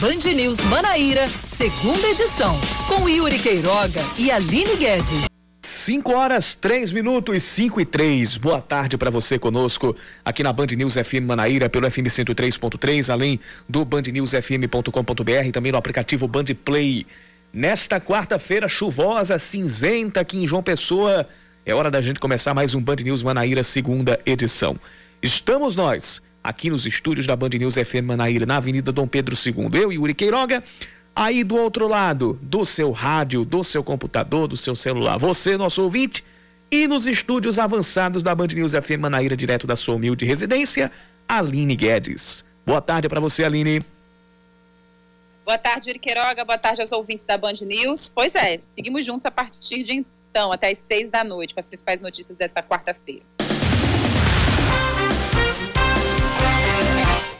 Band News Manaíra, segunda edição, com Yuri Queiroga e Aline Guedes. 5 horas, 3 minutos, 5 e 3. Boa tarde para você conosco aqui na Band News FM Manaíra, pelo FM 103.3, além do bandnewsfm.com.br e também no aplicativo Band Play. Nesta quarta-feira chuvosa, cinzenta aqui em João Pessoa, é hora da gente começar mais um Band News Manaíra, segunda edição. Estamos nós aqui nos estúdios da Band News FM Manaíra, na Avenida Dom Pedro II. Eu, Yuri Queiroga, aí do outro lado do seu rádio, do seu computador, do seu celular. Você, nosso ouvinte, e nos estúdios avançados da Band News FM Manaíra, direto da sua humilde residência, Aline Guedes. Boa tarde para você, Aline. Boa tarde, Yuri Queiroga. Boa tarde aos ouvintes da Band News. Pois é, seguimos juntos a partir de então, até às seis da noite, com as principais notícias desta quarta-feira.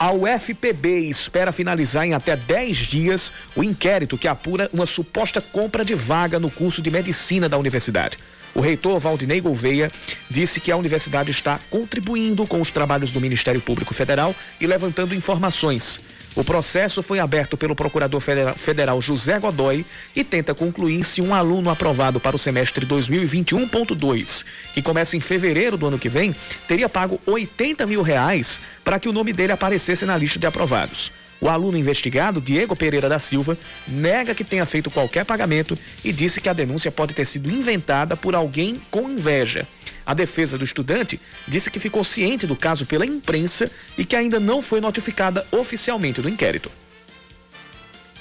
A UFPB espera finalizar em até 10 dias o inquérito que apura uma suposta compra de vaga no curso de medicina da universidade. O reitor Valdinei Gouveia disse que a universidade está contribuindo com os trabalhos do Ministério Público Federal e levantando informações. O processo foi aberto pelo procurador federal José Godoy e tenta concluir se um aluno aprovado para o semestre 2021.2, que começa em fevereiro do ano que vem, teria pago 80 mil reais para que o nome dele aparecesse na lista de aprovados. O aluno investigado, Diego Pereira da Silva, nega que tenha feito qualquer pagamento e disse que a denúncia pode ter sido inventada por alguém com inveja. A defesa do estudante disse que ficou ciente do caso pela imprensa e que ainda não foi notificada oficialmente do inquérito.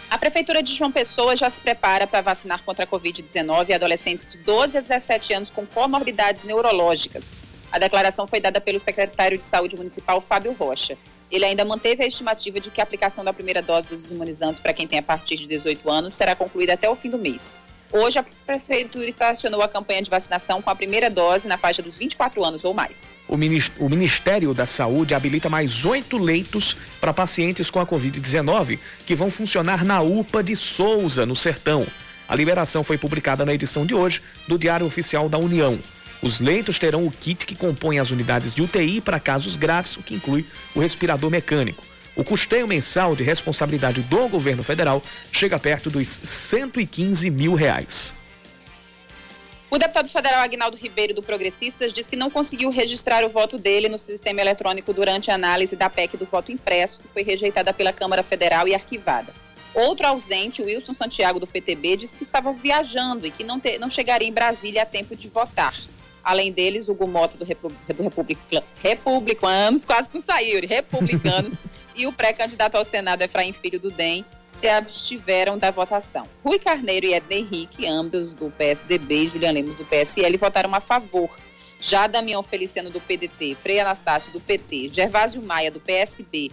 A Prefeitura de João Pessoa já se prepara para vacinar contra a Covid-19 adolescentes de 12 a 17 anos com comorbidades neurológicas. A declaração foi dada pelo secretário de Saúde Municipal, Fábio Rocha. Ele ainda manteve a estimativa de que a aplicação da primeira dose dos imunizantes para quem tem a partir de 18 anos será concluída até o fim do mês. Hoje, a Prefeitura estacionou a campanha de vacinação com a primeira dose na faixa dos 24 anos ou mais. O Ministério da Saúde habilita mais oito leitos para pacientes com a Covid-19 que vão funcionar na UPA de Souza, no Sertão. A liberação foi publicada na edição de hoje do Diário Oficial da União. Os leitos terão o kit que compõe as unidades de UTI para casos graves, o que inclui o respirador mecânico. O custeio mensal de responsabilidade do governo federal chega perto dos 115 mil reais. O deputado federal Agnaldo Ribeiro, do Progressistas, diz que não conseguiu registrar o voto dele no sistema eletrônico durante a análise da PEC do voto impresso, que foi rejeitada pela Câmara Federal e arquivada. Outro ausente, Wilson Santiago, do PTB, disse que estava viajando e que não, te, não chegaria em Brasília a tempo de votar. Além deles, Hugo Mota, do, Repu do Republic Republicanos, quase não saiu, Republicanos, e o pré-candidato ao Senado, Efraim Filho do DEM, se abstiveram da votação. Rui Carneiro e Ednei Henrique, ambos do PSDB, e Julian Lemos do PSL, votaram a favor. Já Damião Feliciano do PDT, Frei Anastácio do PT, Gervásio Maia do PSB,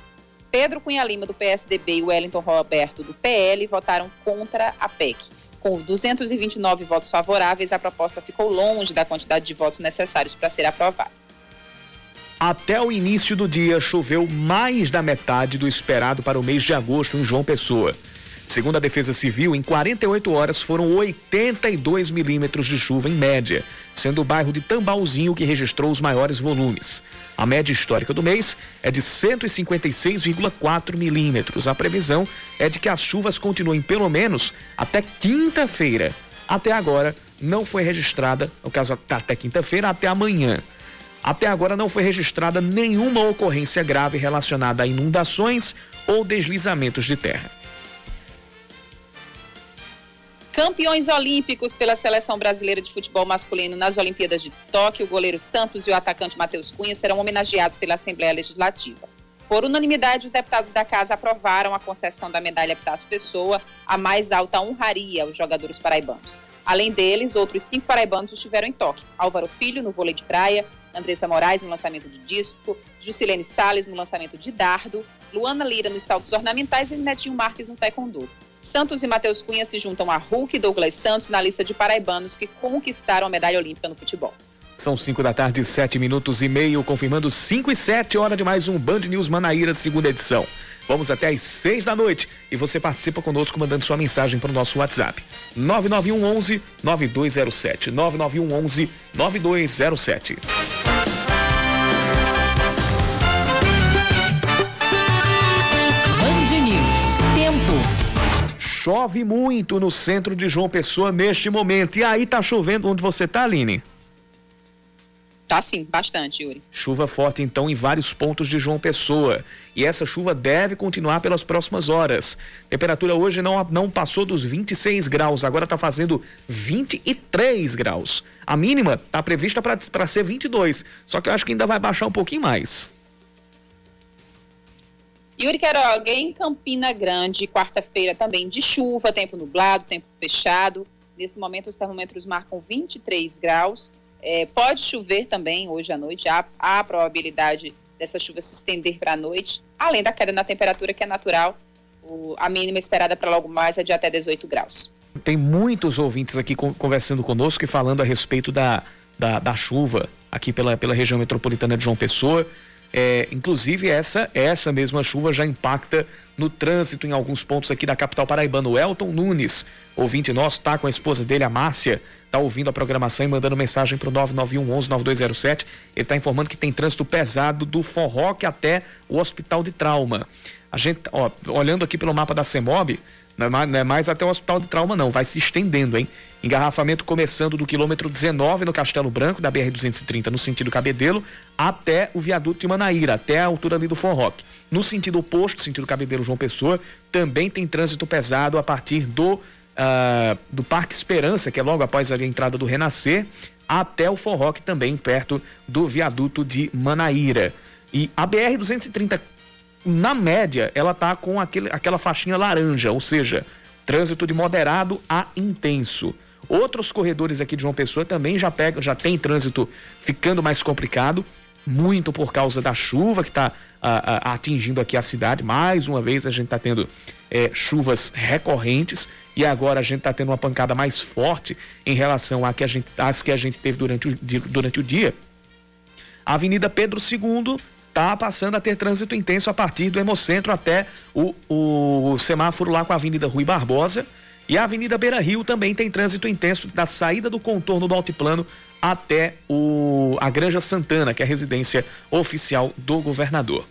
Pedro Cunha Lima do PSDB e Wellington Roberto do PL votaram contra a PEC. Com 229 votos favoráveis, a proposta ficou longe da quantidade de votos necessários para ser aprovada. Até o início do dia, choveu mais da metade do esperado para o mês de agosto em João Pessoa. Segundo a Defesa Civil, em 48 horas foram 82 milímetros de chuva em média, sendo o bairro de Tambauzinho que registrou os maiores volumes. A média histórica do mês é de 156,4 milímetros. A previsão é de que as chuvas continuem pelo menos até quinta-feira. Até agora não foi registrada, no caso até quinta-feira, até amanhã. Até agora não foi registrada nenhuma ocorrência grave relacionada a inundações ou deslizamentos de terra. Campeões olímpicos pela seleção brasileira de futebol masculino nas Olimpíadas de Tóquio, o goleiro Santos e o atacante Matheus Cunha serão homenageados pela Assembleia Legislativa. Por unanimidade, os deputados da casa aprovaram a concessão da medalha Pitácio Pessoa, a mais alta honraria aos jogadores paraibanos. Além deles, outros cinco paraibanos estiveram em Tóquio. Álvaro Filho, no vôlei de praia, Andressa Moraes, no lançamento de disco, Juscelene Sales, no lançamento de dardo, Luana Lira, nos saltos ornamentais e Netinho Marques, no taekwondo. Santos e Matheus Cunha se juntam a Hulk e Douglas Santos na lista de paraibanos que conquistaram a medalha olímpica no futebol. São 5 da tarde, 7 minutos e meio, confirmando 5 e 7, hora de mais um Band News Manaíra, segunda edição. Vamos até às 6 da noite e você participa conosco mandando sua mensagem para o nosso WhatsApp. 991 11 9207. 991 11 9207. Chove muito no centro de João Pessoa neste momento. E aí tá chovendo onde você tá, Aline? Tá sim, bastante, Yuri. Chuva forte então em vários pontos de João Pessoa. E essa chuva deve continuar pelas próximas horas. Temperatura hoje não, não passou dos 26 graus, agora está fazendo 23 graus. A mínima está prevista para ser 22, só que eu acho que ainda vai baixar um pouquinho mais. Yuri Queiroga, em Campina Grande, quarta-feira também de chuva, tempo nublado, tempo fechado. Nesse momento os termômetros marcam 23 graus. É, pode chover também hoje à noite, há, há a probabilidade dessa chuva se estender para a noite, além da queda na temperatura que é natural. O, a mínima esperada para logo mais é de até 18 graus. Tem muitos ouvintes aqui conversando conosco e falando a respeito da, da, da chuva aqui pela, pela região metropolitana de João Pessoa. É, inclusive, essa, essa mesma chuva já impacta no trânsito em alguns pontos aqui da capital paraibana. O Elton Nunes, ouvinte nosso, está com a esposa dele, a Márcia, está ouvindo a programação e mandando mensagem para o 991 11 9207. Ele está informando que tem trânsito pesado do Forroque até o Hospital de Trauma. A gente, ó, olhando aqui pelo mapa da CEMOB, não é, mais, não é mais até o Hospital de Trauma, não, vai se estendendo, hein? Engarrafamento começando do quilômetro 19 no Castelo Branco, da BR-230, no sentido Cabedelo, até o viaduto de Manaíra, até a altura ali do Forroque. No sentido oposto, sentido Cabedelo João Pessoa, também tem trânsito pesado a partir do uh, do Parque Esperança, que é logo após a entrada do Renascer, até o Forroque, também perto do viaduto de Manaíra. E a BR-230, na média, ela tá com aquele, aquela faixinha laranja, ou seja, trânsito de moderado a intenso. Outros corredores aqui de João Pessoa também já pegam, já tem trânsito ficando mais complicado, muito por causa da chuva que está atingindo aqui a cidade. Mais uma vez a gente está tendo é, chuvas recorrentes e agora a gente está tendo uma pancada mais forte em relação a que a gente, às que a gente teve durante o, durante o dia. A Avenida Pedro II está passando a ter trânsito intenso a partir do Hemocentro até o, o semáforo lá com a Avenida Rui Barbosa. E a Avenida Beira Rio também tem trânsito intenso da saída do contorno do altiplano até o, a Granja Santana, que é a residência oficial do governador.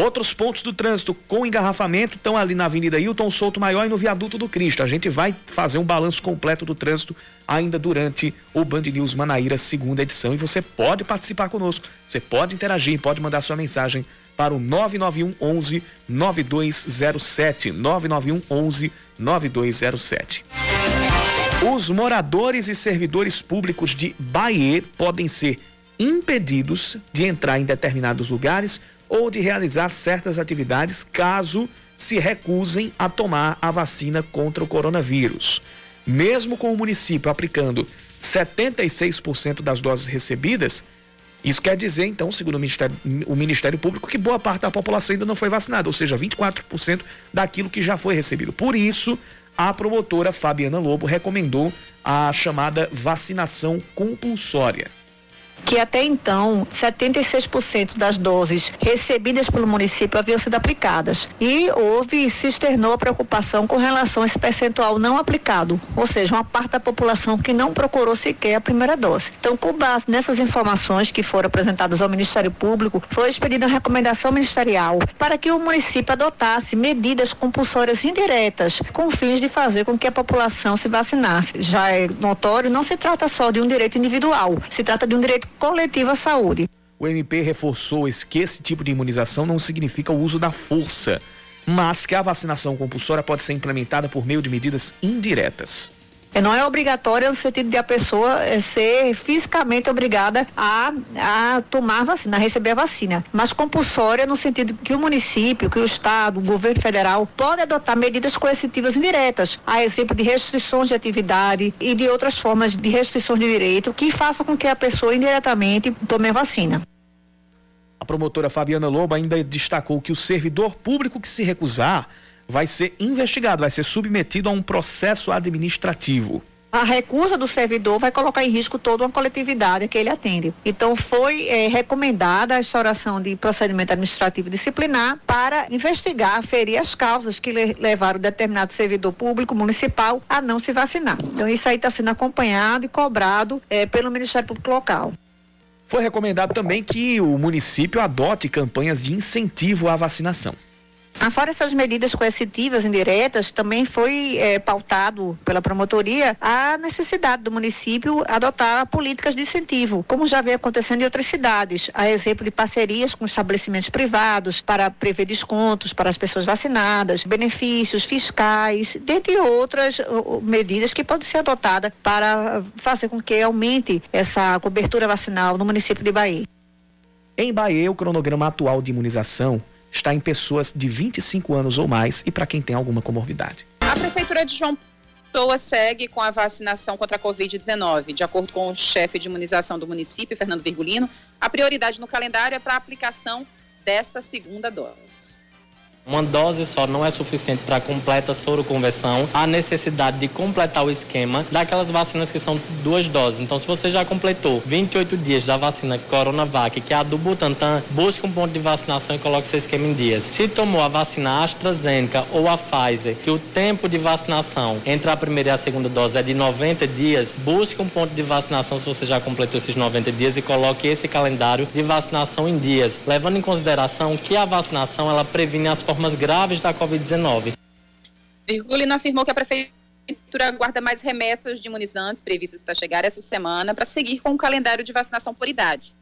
Outros pontos do trânsito com engarrafamento estão ali na Avenida Hilton Souto Maior e no Viaduto do Cristo. A gente vai fazer um balanço completo do trânsito ainda durante o Band News Manaíra segunda edição e você pode participar conosco. Você pode interagir, pode mandar sua mensagem para o 991 11 9207 991 11 9207. Os moradores e servidores públicos de Bahia podem ser impedidos de entrar em determinados lugares ou de realizar certas atividades caso se recusem a tomar a vacina contra o coronavírus. Mesmo com o município aplicando 76% das doses recebidas, isso quer dizer, então, segundo o Ministério, o Ministério Público, que boa parte da população ainda não foi vacinada, ou seja, 24% daquilo que já foi recebido. Por isso, a promotora Fabiana Lobo recomendou a chamada vacinação compulsória que até então 76% das doses recebidas pelo município haviam sido aplicadas e houve se externou a preocupação com relação a esse percentual não aplicado, ou seja, uma parte da população que não procurou sequer a primeira dose. Então, com base nessas informações que foram apresentadas ao Ministério Público, foi expedida uma recomendação ministerial para que o município adotasse medidas compulsórias indiretas com fins de fazer com que a população se vacinasse. Já é notório, não se trata só de um direito individual, se trata de um direito coletiva à saúde. O MP reforçou que esse tipo de imunização não significa o uso da força, mas que a vacinação compulsória pode ser implementada por meio de medidas indiretas. É, não é obrigatória no sentido de a pessoa é, ser fisicamente obrigada a, a tomar a vacina, a receber a vacina, mas compulsória no sentido que o município, que o Estado, o governo federal pode adotar medidas coercitivas indiretas, a exemplo de restrições de atividade e de outras formas de restrições de direito que façam com que a pessoa indiretamente tome a vacina. A promotora Fabiana Lobo ainda destacou que o servidor público que se recusar vai ser investigado, vai ser submetido a um processo administrativo. A recusa do servidor vai colocar em risco toda uma coletividade que ele atende. Então, foi é, recomendada a instauração de procedimento administrativo disciplinar para investigar, ferir as causas que le levaram determinado servidor público municipal a não se vacinar. Então, isso aí está sendo acompanhado e cobrado é, pelo Ministério Público Local. Foi recomendado também que o município adote campanhas de incentivo à vacinação. Afora essas medidas coercitivas indiretas, também foi é, pautado pela promotoria a necessidade do município adotar políticas de incentivo, como já vem acontecendo em outras cidades, a exemplo de parcerias com estabelecimentos privados para prever descontos para as pessoas vacinadas, benefícios fiscais, dentre outras medidas que podem ser adotadas para fazer com que aumente essa cobertura vacinal no município de Bahia. Em Bahia, o cronograma atual de imunização está em pessoas de 25 anos ou mais e para quem tem alguma comorbidade. A Prefeitura de João Pessoa segue com a vacinação contra a Covid-19. De acordo com o chefe de imunização do município, Fernando Virgulino, a prioridade no calendário é para a aplicação desta segunda dose. Uma dose só não é suficiente para completa soroconversão. Há necessidade de completar o esquema daquelas vacinas que são duas doses. Então, se você já completou 28 dias da vacina Coronavac, que é a do Butantan, busque um ponto de vacinação e coloque seu esquema em dias. Se tomou a vacina AstraZeneca ou a Pfizer, que o tempo de vacinação entre a primeira e a segunda dose é de 90 dias, busque um ponto de vacinação se você já completou esses 90 dias e coloque esse calendário de vacinação em dias, levando em consideração que a vacinação ela previne as formas formas graves da Covid-19. Virgulino afirmou que a Prefeitura aguarda mais remessas de imunizantes previstas para chegar essa semana para seguir com o calendário de vacinação por idade.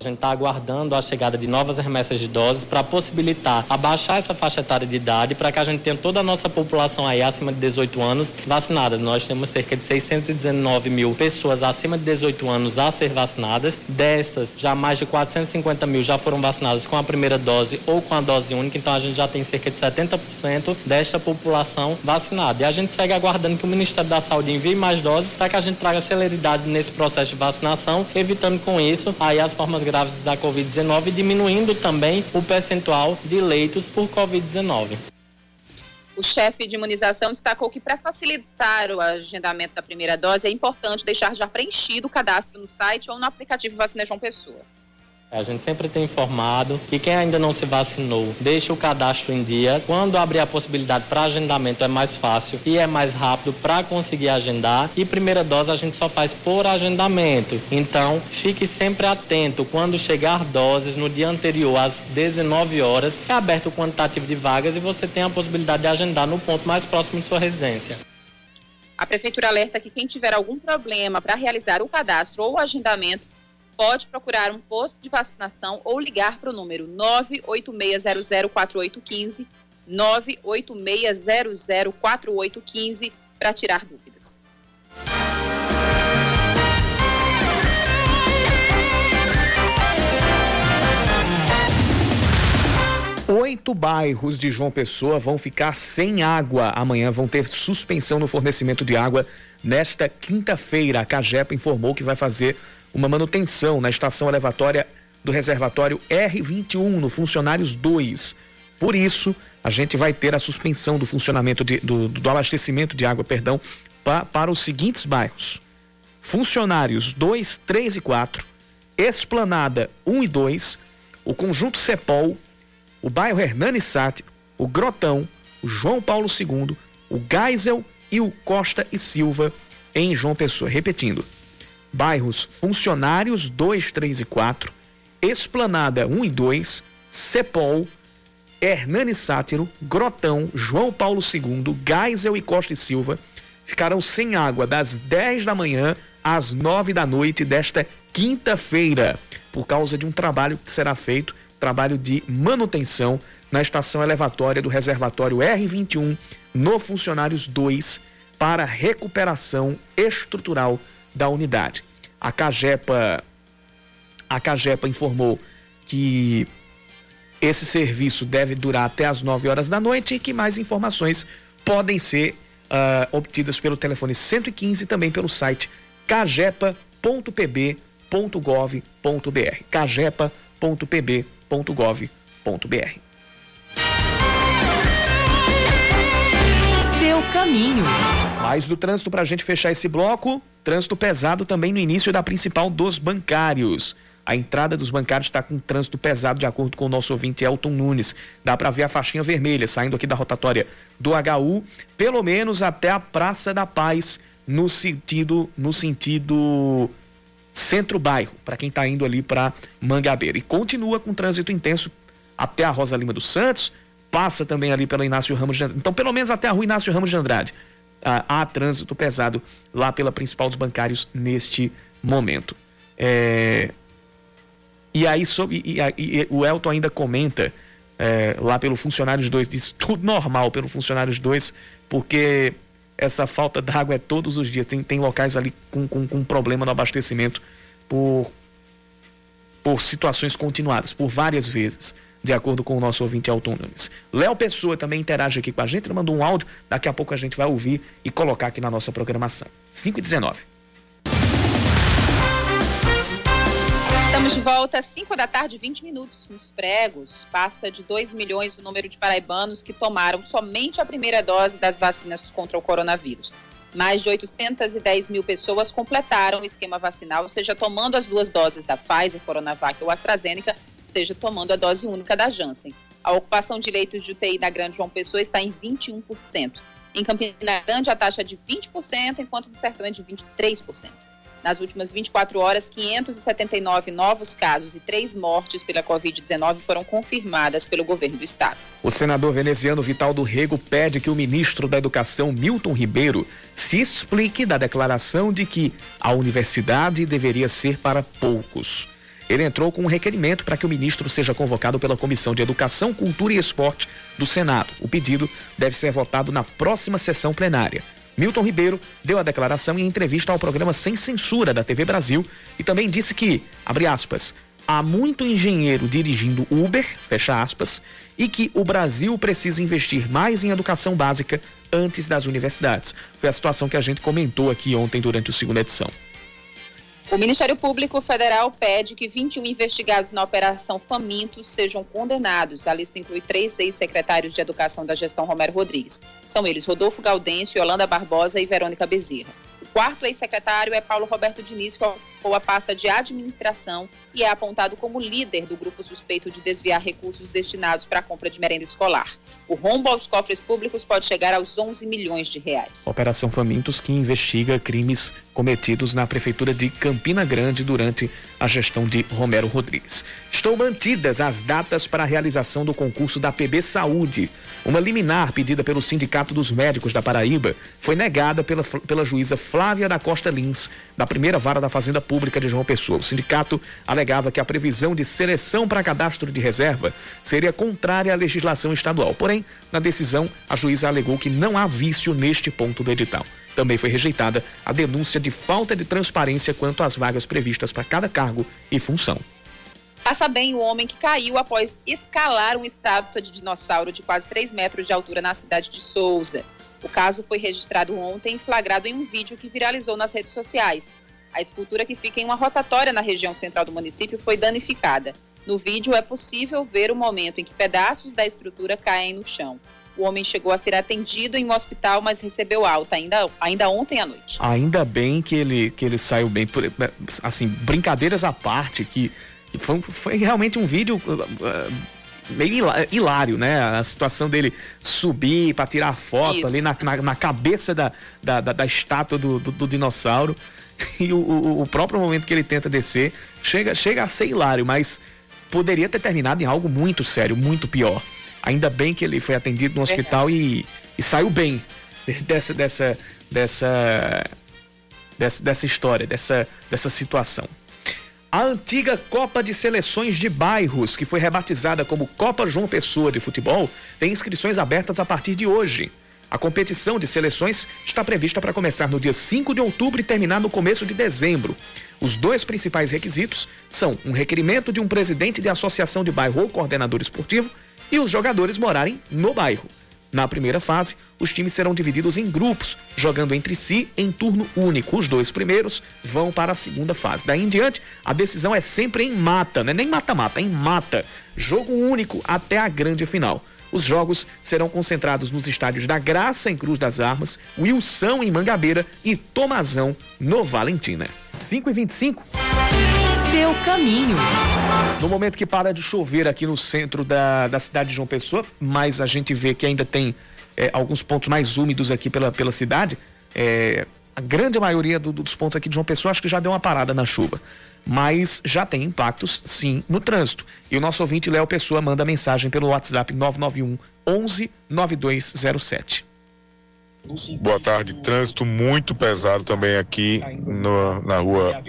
A gente está aguardando a chegada de novas remessas de doses para possibilitar abaixar essa faixa etária de idade para que a gente tenha toda a nossa população aí acima de 18 anos vacinada. Nós temos cerca de 619 mil pessoas acima de 18 anos a ser vacinadas. Dessas, já mais de 450 mil já foram vacinadas com a primeira dose ou com a dose única. Então a gente já tem cerca de 70% desta população vacinada. E a gente segue aguardando que o Ministério da Saúde envie mais doses para que a gente traga celeridade nesse processo de vacinação, evitando com isso aí as formas graves da Covid-19, diminuindo também o percentual de leitos por Covid-19. O chefe de imunização destacou que para facilitar o agendamento da primeira dose é importante deixar já preenchido o cadastro no site ou no aplicativo Vacina João Pessoa. A gente sempre tem informado que quem ainda não se vacinou, deixa o cadastro em dia. Quando abrir a possibilidade para agendamento é mais fácil e é mais rápido para conseguir agendar. E primeira dose a gente só faz por agendamento. Então, fique sempre atento quando chegar doses no dia anterior às 19 horas, é aberto o quantitativo de vagas e você tem a possibilidade de agendar no ponto mais próximo de sua residência. A prefeitura alerta que quem tiver algum problema para realizar o cadastro ou o agendamento pode procurar um posto de vacinação ou ligar para o número 986004815, 986004815 para tirar dúvidas. Oito bairros de João Pessoa vão ficar sem água. Amanhã vão ter suspensão no fornecimento de água. Nesta quinta-feira, a Cagepa informou que vai fazer uma manutenção na estação elevatória do reservatório R21, no Funcionários 2. Por isso, a gente vai ter a suspensão do funcionamento de, do, do, abastecimento de água, perdão, pa, para os seguintes bairros: Funcionários 2, 3 e 4, Esplanada 1 e 2, o Conjunto Cepol, o bairro Hernani Sátiro, o Grotão, o João Paulo II, o Geisel e o Costa e Silva em João Pessoa. Repetindo, bairros Funcionários 2, 3 e 4, Esplanada 1 e 2, Cepol, Hernani Sátiro, Grotão, João Paulo II, Geisel e Costa e Silva ficarão sem água das 10 da manhã às 9 da noite desta quinta-feira, por causa de um trabalho que será feito, trabalho de manutenção na estação elevatória do reservatório R21 no Funcionários 2 para recuperação estrutural da unidade. A Cagepa, a Cagepa informou que esse serviço deve durar até as 9 horas da noite e que mais informações podem ser uh, obtidas pelo telefone 115 e também pelo site cagepa.pb.gov.br. cagepa.pb.gov.br. caminho. Mais do trânsito para a gente fechar esse bloco. Trânsito pesado também no início da principal dos bancários. A entrada dos bancários está com trânsito pesado, de acordo com o nosso ouvinte Elton Nunes. Dá para ver a faixinha vermelha saindo aqui da rotatória do HU, pelo menos até a Praça da Paz, no sentido, no sentido centro-bairro, para quem está indo ali para Mangabeira. E continua com trânsito intenso até a Rosa Lima dos Santos, passa também ali pela Inácio Ramos de Andrade. Então, pelo menos até a rua Inácio Ramos de Andrade. Ah, há trânsito pesado lá pela principal dos bancários neste momento. É... E aí, sobre, e, e, e, o Elton ainda comenta é, lá pelo Funcionários 2, diz tudo normal pelo Funcionários 2, porque essa falta d'água é todos os dias. Tem, tem locais ali com, com, com problema no abastecimento por, por situações continuadas, por várias vezes, de acordo com o nosso ouvinte Autônomos. Léo Pessoa também interage aqui com a gente, ele mandou um áudio, daqui a pouco a gente vai ouvir e colocar aqui na nossa programação. 5 e 19. Estamos de volta às 5 da tarde, 20 minutos. Nos pregos, passa de 2 milhões o número de paraibanos que tomaram somente a primeira dose das vacinas contra o coronavírus. Mais de 810 mil pessoas completaram o esquema vacinal, seja tomando as duas doses da Pfizer, Coronavac ou AstraZeneca, seja tomando a dose única da Janssen. A ocupação de leitos de UTI na Grande João Pessoa está em 21%. Em Campina Grande, a taxa é de 20%, enquanto no Sertão é de 23%. Nas últimas 24 horas, 579 novos casos e três mortes pela Covid-19 foram confirmadas pelo governo do estado. O senador veneziano Vital do Rego pede que o ministro da Educação, Milton Ribeiro, se explique da declaração de que a universidade deveria ser para poucos. Ele entrou com um requerimento para que o ministro seja convocado pela Comissão de Educação, Cultura e Esporte do Senado. O pedido deve ser votado na próxima sessão plenária. Milton Ribeiro deu a declaração em entrevista ao programa Sem Censura da TV Brasil e também disse que, abre aspas, há muito engenheiro dirigindo Uber, fecha aspas, e que o Brasil precisa investir mais em educação básica antes das universidades. Foi a situação que a gente comentou aqui ontem durante a segunda edição. O Ministério Público Federal pede que 21 investigados na Operação Famintos sejam condenados. A lista inclui três ex-secretários de Educação da gestão Romero Rodrigues. São eles Rodolfo Gaudêncio, Yolanda Barbosa e Verônica Bezerra. Quarto ex-secretário é Paulo Roberto Diniz, que ocupou a pasta de administração e é apontado como líder do grupo suspeito de desviar recursos destinados para a compra de merenda escolar. O rombo aos cofres públicos pode chegar aos 11 milhões de reais. Operação Famintos que investiga crimes cometidos na prefeitura de Campina Grande durante a gestão de Romero Rodrigues. Estão mantidas as datas para a realização do concurso da PB Saúde. Uma liminar pedida pelo Sindicato dos Médicos da Paraíba foi negada pela, pela juíza Flávia da Costa Lins, da primeira vara da Fazenda Pública de João Pessoa. O sindicato alegava que a previsão de seleção para cadastro de reserva seria contrária à legislação estadual. Porém, na decisão, a juíza alegou que não há vício neste ponto do edital. Também foi rejeitada a denúncia de falta de transparência quanto às vagas previstas para cada cargo e função. Passa bem o homem que caiu após escalar uma estátua de dinossauro de quase 3 metros de altura na cidade de Souza. O caso foi registrado ontem flagrado em um vídeo que viralizou nas redes sociais. A escultura que fica em uma rotatória na região central do município foi danificada. No vídeo é possível ver o momento em que pedaços da estrutura caem no chão. O homem chegou a ser atendido em um hospital, mas recebeu alta ainda, ainda ontem à noite. Ainda bem que ele, que ele saiu bem. Assim, brincadeiras à parte, que foi, foi realmente um vídeo uh, meio hilário, né? A situação dele subir para tirar foto Isso. ali na, na, na, cabeça da, da, da, da estátua do, do, do, dinossauro. E o, o, o, próprio momento que ele tenta descer chega, chega a ser hilário, mas poderia ter terminado em algo muito sério, muito pior. Ainda bem que ele foi atendido no hospital e, e saiu bem dessa, dessa, dessa, dessa, dessa história, dessa, dessa situação. A antiga Copa de Seleções de Bairros, que foi rebatizada como Copa João Pessoa de Futebol, tem inscrições abertas a partir de hoje. A competição de seleções está prevista para começar no dia 5 de outubro e terminar no começo de dezembro. Os dois principais requisitos são um requerimento de um presidente de associação de bairro ou coordenador esportivo e os jogadores morarem no bairro. Na primeira fase, os times serão divididos em grupos, jogando entre si em turno único. Os dois primeiros vão para a segunda fase. Daí em diante, a decisão é sempre em mata, não é nem mata-mata, em mata. Jogo único até a grande final. Os jogos serão concentrados nos estádios da Graça, em Cruz das Armas, Wilson, em Mangabeira e Tomazão, no Valentina. 5 e 25 Seu caminho. No momento que para de chover aqui no centro da, da cidade de João Pessoa, mas a gente vê que ainda tem é, alguns pontos mais úmidos aqui pela, pela cidade, é, a grande maioria do, dos pontos aqui de João Pessoa acho que já deu uma parada na chuva. mas já tem impactos sim no trânsito. E o nosso ouvinte Léo Pessoa manda mensagem pelo WhatsApp 991 11 9207. Boa tarde, trânsito muito pesado também aqui no, na rua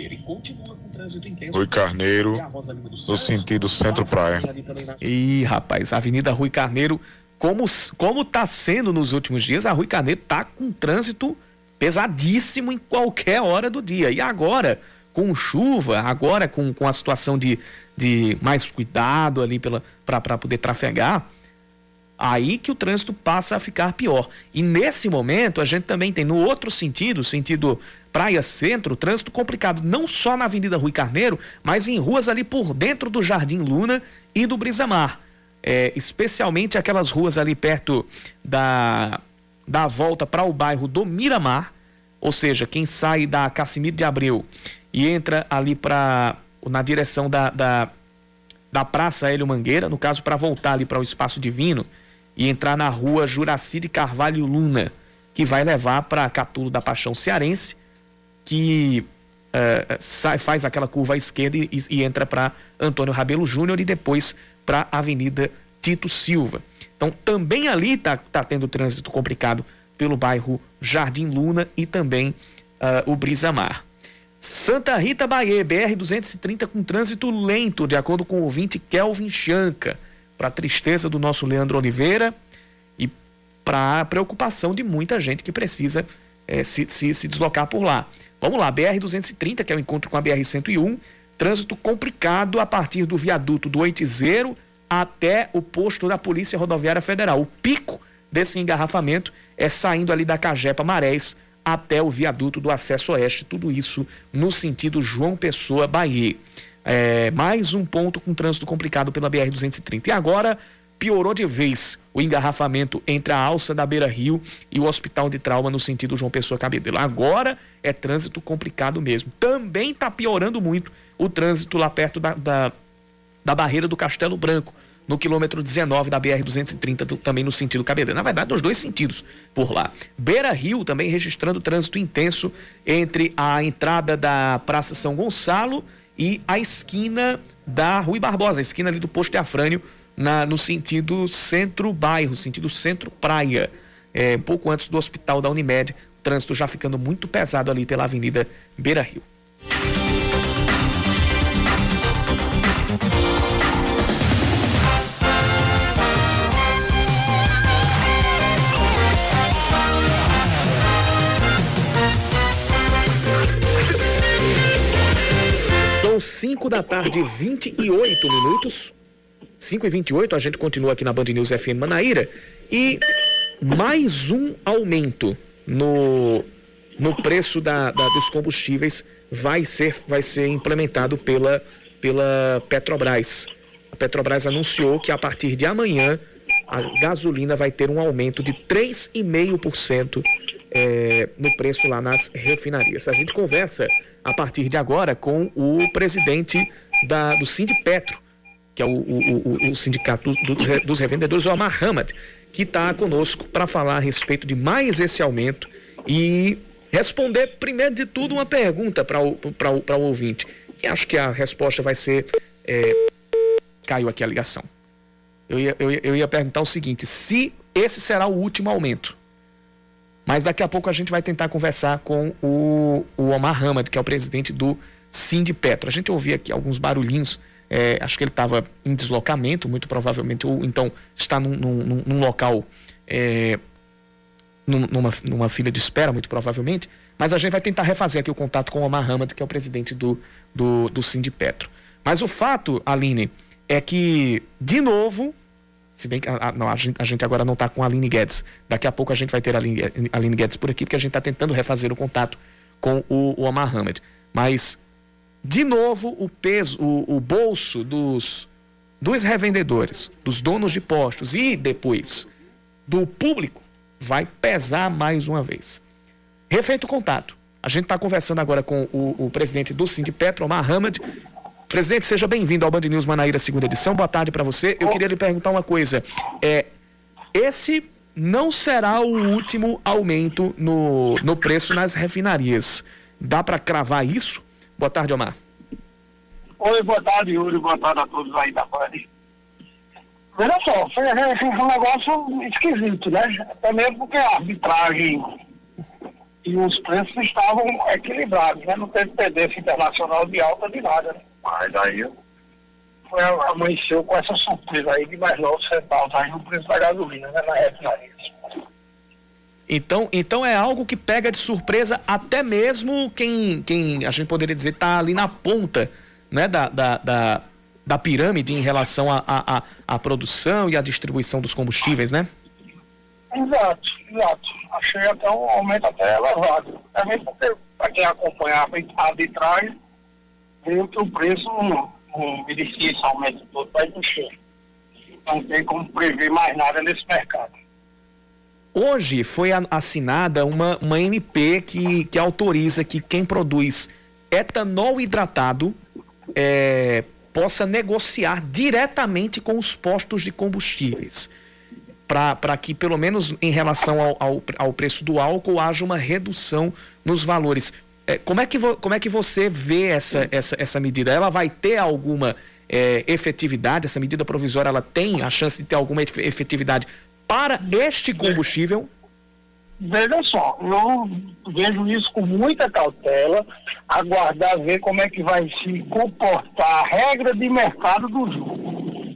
Rui Carneiro, no sentido centro-praia. Ih, rapaz, Avenida Rui Carneiro, como, como tá sendo nos últimos dias, a Rui Carneiro tá com trânsito pesadíssimo em qualquer hora do dia. E agora, com chuva, agora com, com a situação de, de mais cuidado ali para poder trafegar, aí que o trânsito passa a ficar pior. E nesse momento, a gente também tem no outro sentido, sentido Praia Centro, trânsito complicado, não só na Avenida Rui Carneiro, mas em ruas ali por dentro do Jardim Luna e do Brisamar. É, especialmente aquelas ruas ali perto da, da volta para o bairro do Miramar, ou seja, quem sai da Cassimiro de Abreu e entra ali para na direção da, da, da Praça Hélio Mangueira, no caso para voltar ali para o Espaço Divino e entrar na rua Juraci de Carvalho Luna, que vai levar para Catulo da Paixão Cearense, que uh, sai, faz aquela curva à esquerda e, e entra para Antônio Rabelo Júnior e depois para Avenida Tito Silva. Então também ali está tá tendo trânsito complicado pelo bairro Jardim Luna e também uh, o Brisamar. Santa Rita Bahia, BR-230 com trânsito lento, de acordo com o ouvinte Kelvin Chanca, para tristeza do nosso Leandro Oliveira e para a preocupação de muita gente que precisa é, se, se, se deslocar por lá. Vamos lá, BR-230, que é o encontro com a BR-101, trânsito complicado a partir do viaduto do Oitizeiro até o posto da Polícia Rodoviária Federal. O pico desse engarrafamento é saindo ali da Cajepa Marés até o viaduto do acesso oeste, tudo isso no sentido João Pessoa, Bahia. É, mais um ponto com trânsito complicado pela BR-230. E agora piorou de vez o engarrafamento entre a alça da Beira Rio e o Hospital de Trauma no sentido João Pessoa Cabedelo. Agora é trânsito complicado mesmo. Também está piorando muito o trânsito lá perto da, da, da barreira do Castelo Branco no quilômetro 19 da BR-230, também no sentido Cabedelo. Na verdade, nos dois sentidos por lá. Beira Rio também registrando trânsito intenso entre a entrada da Praça São Gonçalo e a esquina da Rui Barbosa, a esquina ali do posto Afrânio, na, no sentido centro-bairro, sentido centro-praia. É, um pouco antes do hospital da Unimed, o trânsito já ficando muito pesado ali pela Avenida Beira Rio. São 5 da tarde, 28 minutos. 5 e 28 a gente continua aqui na Band News FM Manaíra. E mais um aumento no, no preço da, da, dos combustíveis vai ser, vai ser implementado pela, pela Petrobras. A Petrobras anunciou que a partir de amanhã a gasolina vai ter um aumento de 3,5% é, no preço lá nas refinarias. A gente conversa a partir de agora com o presidente da, do Sindipetro, que é o, o, o sindicato do, do, dos revendedores, o Omar Hamad, que está conosco para falar a respeito de mais esse aumento e responder, primeiro de tudo, uma pergunta para o, o ouvinte, que acho que a resposta vai ser. É, caiu aqui a ligação. Eu ia, eu, ia, eu ia perguntar o seguinte: se esse será o último aumento mas daqui a pouco a gente vai tentar conversar com o, o Omar Hamad, que é o presidente do Sindipetro. A gente ouvia aqui alguns barulhinhos. É, acho que ele estava em deslocamento, muito provavelmente, ou então está num, num, num local, é, numa, numa fila de espera, muito provavelmente. Mas a gente vai tentar refazer aqui o contato com o Omar Hamad, que é o presidente do, do, do Sindipetro. Mas o fato, Aline, é que, de novo, se bem que a, a, não, a, gente, a gente agora não está com a Aline Guedes. Daqui a pouco a gente vai ter a Aline, a Aline Guedes por aqui, porque a gente está tentando refazer o contato com o, o Omar Hamad. Mas, de novo, o peso, o, o bolso dos, dos revendedores, dos donos de postos e depois do público vai pesar mais uma vez. Refeito o contato. A gente está conversando agora com o, o presidente do Sindipetro, Omar Hamad, Presidente, seja bem-vindo ao Band News Manaíra, segunda edição. Boa tarde para você. Eu queria lhe perguntar uma coisa. É, esse não será o último aumento no, no preço nas refinarias. Dá para cravar isso? Boa tarde, Omar. Oi, boa tarde, Yuri, boa tarde a todos aí da Band. Veja só, foi, um negócio esquisito, né? Até mesmo porque a arbitragem e os preços estavam equilibrados, né? Não teve tendência internacional de alta de nada, né? Mas aí foi, amanheceu com essa surpresa aí de mais 9 centavos aí no preço da gasolina, né? Na refinaria. Então, então é algo que pega de surpresa até mesmo quem, quem a gente poderia dizer está ali na ponta né, da, da, da, da pirâmide em relação à a, a, a, produção e à distribuição dos combustíveis, né? Exato, exato. Achei até um aumento até elevado. Também porque, para quem acompanhava a arbitragem, veio que o preço não merecia esse aumento todo para encher. Não tem como prever mais nada nesse mercado. Hoje foi assinada uma, uma MP que, que autoriza que quem produz etanol hidratado é, possa negociar diretamente com os postos de combustíveis. Para que, pelo menos em relação ao, ao, ao, preço do álcool, haja uma redução nos valores. É, como, é que como é que você vê essa, essa, essa medida? Ela vai ter alguma é, efetividade? Essa medida provisória ela tem a chance de ter alguma efetividade para este combustível? Veja só, eu vejo isso com muita cautela, aguardar ver como é que vai se comportar a regra de mercado do jogo.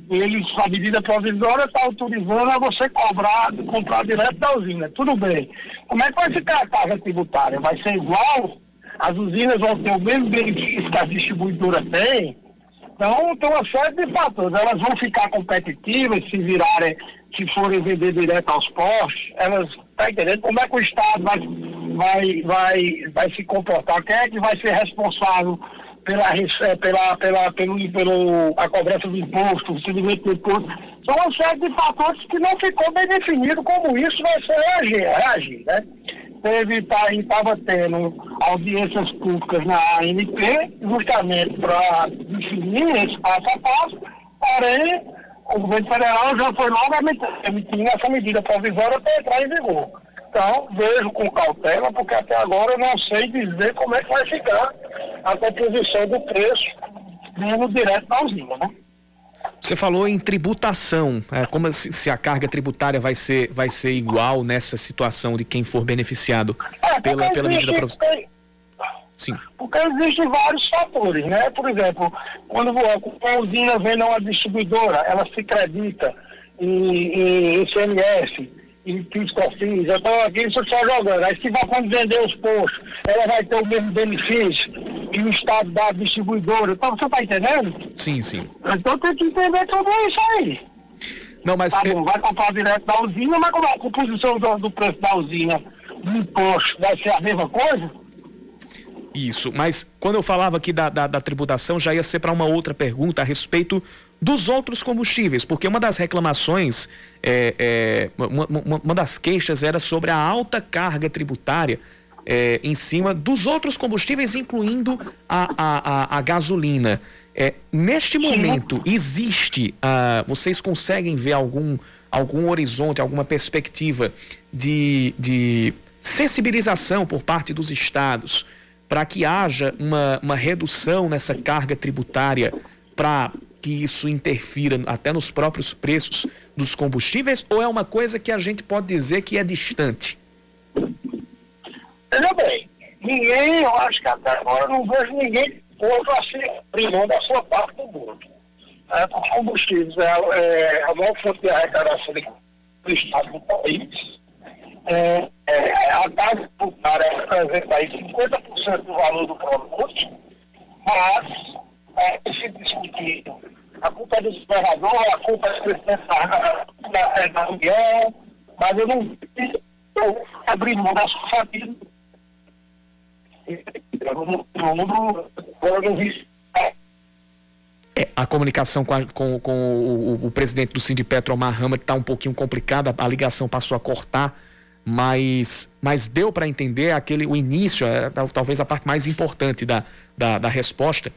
Eles, a medida provisória está autorizando a você cobrar, comprar direto da usina. Tudo bem. Como é que vai ficar a carga tributária? Vai ser igual? As usinas vão ter o mesmo benefício que as distribuidoras têm? Então, tem uma série de fatores. Elas vão ficar competitivas se virarem se forem vender direto aos postos, elas, tá entendendo? Como é que o Estado vai, vai, vai, vai se comportar? Quem é que vai ser responsável pela, eh, pela, pela, pelo, pelo, a cobrança do imposto, o recebimento do imposto? São uma série de fatores que não ficou bem definido como isso vai ser reagir, reagir né? Teve, tá, estava tendo audiências públicas na ANP, justamente para definir esse passo a passo, porém o governo federal já foi logo emitindo essa medida provisória para entrar em vigor. Então, vejo com cautela, porque até agora eu não sei dizer como é que vai ficar a composição do preço vindo direto da usina, né? Você falou em tributação, é, como se, se, a carga tributária vai ser, vai ser igual nessa situação de quem for beneficiado é, pela, pela medida provisória? Sim. Porque existem vários fatores, né? Por exemplo, quando a usina vem uma distribuidora, ela se acredita em, em ICMS, em PIS-COFINS, então aqui isso só jogando. Aí se vai quando vender os postos, ela vai ter o mesmo benefício e o Estado da distribuidora. Então você está entendendo? Sim, sim. Então tem que entender tudo isso aí. Não, mas... Tá bom, vai comprar direto da usina, mas como a composição do, do preço da usina do imposto vai ser a mesma coisa? Isso, mas quando eu falava aqui da, da, da tributação, já ia ser para uma outra pergunta a respeito dos outros combustíveis, porque uma das reclamações, é, é, uma, uma, uma, das queixas era sobre a alta carga tributária é, em cima dos outros combustíveis, incluindo a, a, a, a gasolina. É, neste momento, existe, uh, vocês conseguem ver algum, algum horizonte, alguma perspectiva de, de sensibilização por parte dos estados? para que haja uma, uma redução nessa carga tributária para que isso interfira até nos próprios preços dos combustíveis ou é uma coisa que a gente pode dizer que é distante? Veja bem, ninguém, eu acho que até agora não vejo ninguém contra assim, abrir da sua parte do mundo. É, os combustíveis é, é a maior fonte de arrecadação do Estado do país é, é, a base tributária representa aí 50% do valor do produto, mas é, se discutir a culpa é do governador, a culpa é do presidente da, da União, mas eu não estou abrindo mão da sua família. Eu não, eu vi é, a comunicação com, a, com, com o, o, presidente do Sindipetro, Omar Hamad, está um pouquinho complicada, a ligação passou a cortar mas, mas deu para entender aquele o início, é, talvez a parte mais importante da, da, da resposta,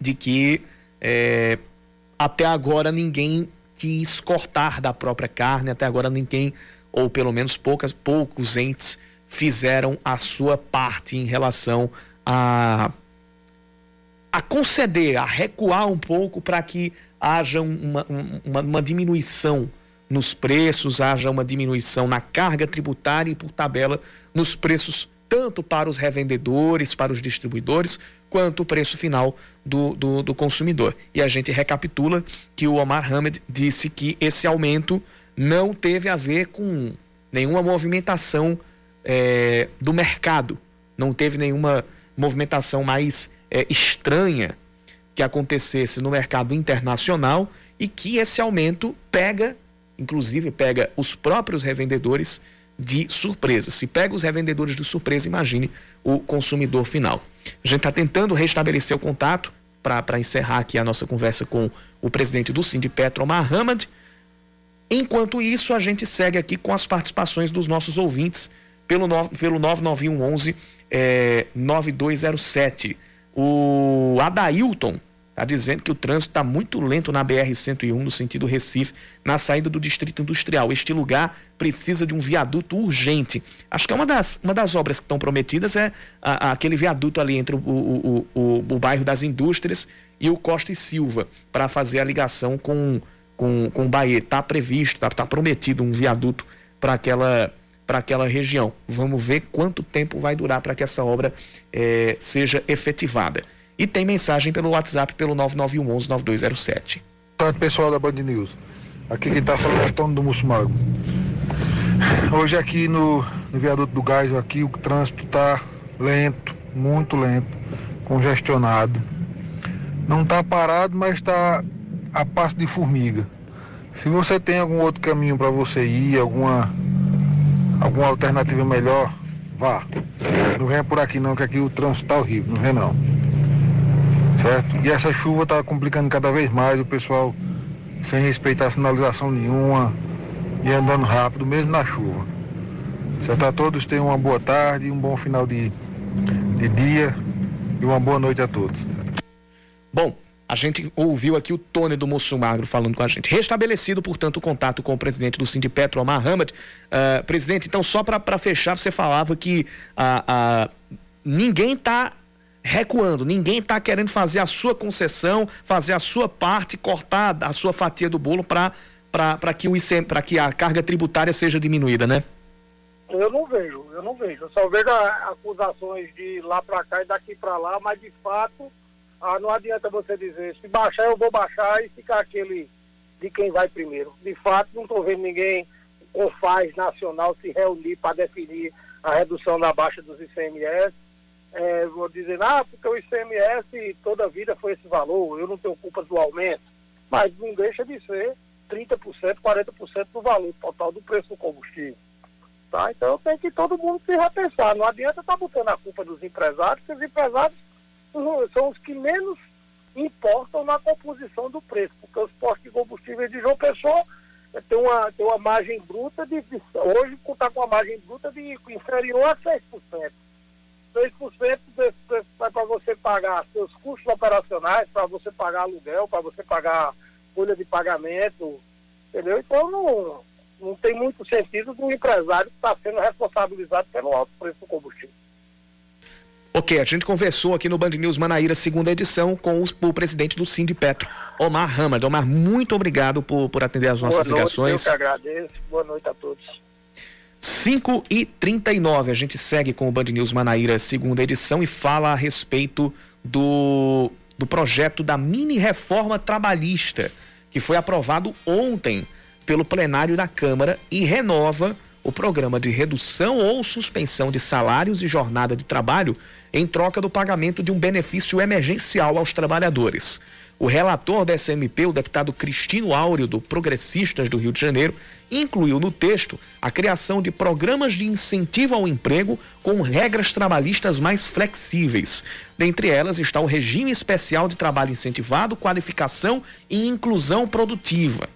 de que é, até agora ninguém quis cortar da própria carne, até agora ninguém, ou pelo menos poucas, poucos entes, fizeram a sua parte em relação a a conceder, a recuar um pouco para que haja uma, uma, uma diminuição nos preços, haja uma diminuição na carga tributária e por tabela nos preços tanto para os revendedores, para os distribuidores, quanto o preço final do, do, do, consumidor. E a gente recapitula que o Omar Hamed disse que esse aumento não teve a ver com nenhuma movimentação é, do mercado, não teve nenhuma movimentação mais é, estranha que acontecesse no mercado internacional e que esse aumento pega, inclusive pega os próprios revendedores de surpresa. Se pega os revendedores de surpresa, imagine o consumidor final. A gente está tentando restabelecer o contato para encerrar aqui a nossa conversa com o presidente do Sindipetro, Omar Hamad. Enquanto isso, a gente segue aqui com as participações dos nossos ouvintes pelo, no, pelo 99111 é, 9207. O Adailton está dizendo que o trânsito está muito lento na BR-101, no sentido Recife, na saída do Distrito Industrial. Este lugar precisa de um viaduto urgente. Acho que é uma das, uma das obras que estão prometidas é a, a, aquele viaduto ali entre o, o, o, o, bairro das Indústrias e o Costa e Silva, para fazer a ligação com, com, com o Bahia. Está previsto, está tá prometido um viaduto para aquela para aquela região. Vamos ver quanto tempo vai durar para que essa obra eh, seja efetivada. E tem mensagem pelo WhatsApp pelo 9911-9207. Boa tarde, pessoal da Band News. Aqui quem está falando é Antônio do Mussumago. Hoje aqui no, no viaduto do gás, aqui o trânsito está lento, muito lento, congestionado. Não está parado, mas está a passo de formiga. Se você tem algum outro caminho para você ir, alguma, alguma alternativa melhor, vá. Não venha por aqui não, que aqui o trânsito está horrível, não vem não certo? E essa chuva está complicando cada vez mais o pessoal sem respeitar sinalização nenhuma e andando rápido, mesmo na chuva. Certo? A todos tenham uma boa tarde, um bom final de, de dia e uma boa noite a todos. Bom, a gente ouviu aqui o Tony do Moço falando com a gente. Restabelecido, portanto, o contato com o presidente do Sindipetro, Omar Hamad. Uh, presidente, então, só para fechar, você falava que uh, uh, ninguém está recuando. Ninguém está querendo fazer a sua concessão, fazer a sua parte, cortar a sua fatia do bolo para que, o para que a carga tributária seja diminuída, né? Eu não vejo, eu não vejo. Eu só vejo acusações de lá para cá e daqui para lá, mas de fato ah, não adianta você dizer, se baixar eu vou baixar e ficar aquele de quem vai primeiro. De fato, não estou vendo ninguém com faz nacional se reunir para definir a redução da baixa dos ICMS é, vou dizer, ah, porque o ICMS toda a vida foi esse valor, eu não tenho culpa do aumento, mas não deixa de ser 30%, 40% do valor total do preço do combustível. Tá? Então tem que todo mundo se repensar. Não adianta estar tá botando a culpa dos empresários, porque os empresários são os que menos importam na composição do preço, porque os postos de combustível de João Pessoa eh, tem uma, tem uma margem bruta de, hoje está com uma margem bruta de inferior a 6%. 6% desse, desse vai para você pagar seus custos operacionais, para você pagar aluguel, para você pagar folha de pagamento, entendeu? Então não, não tem muito sentido do empresário estar tá sendo responsabilizado pelo alto preço do combustível. Ok, a gente conversou aqui no Band News Manaíra, segunda edição, com o, o presidente do Sind Petro, Omar Hamad. Omar, muito obrigado por, por atender as nossas Boa noite, ligações. Eu que agradeço. Boa noite a todos. 5 e 39 a gente segue com o Band News Manaíra, segunda edição, e fala a respeito do, do projeto da mini reforma trabalhista, que foi aprovado ontem pelo plenário da Câmara e renova o programa de redução ou suspensão de salários e jornada de trabalho em troca do pagamento de um benefício emergencial aos trabalhadores. O relator da SMP, o deputado Cristino Áureo, do Progressistas do Rio de Janeiro, incluiu no texto a criação de programas de incentivo ao emprego com regras trabalhistas mais flexíveis. Dentre elas está o regime especial de trabalho incentivado, qualificação e inclusão produtiva.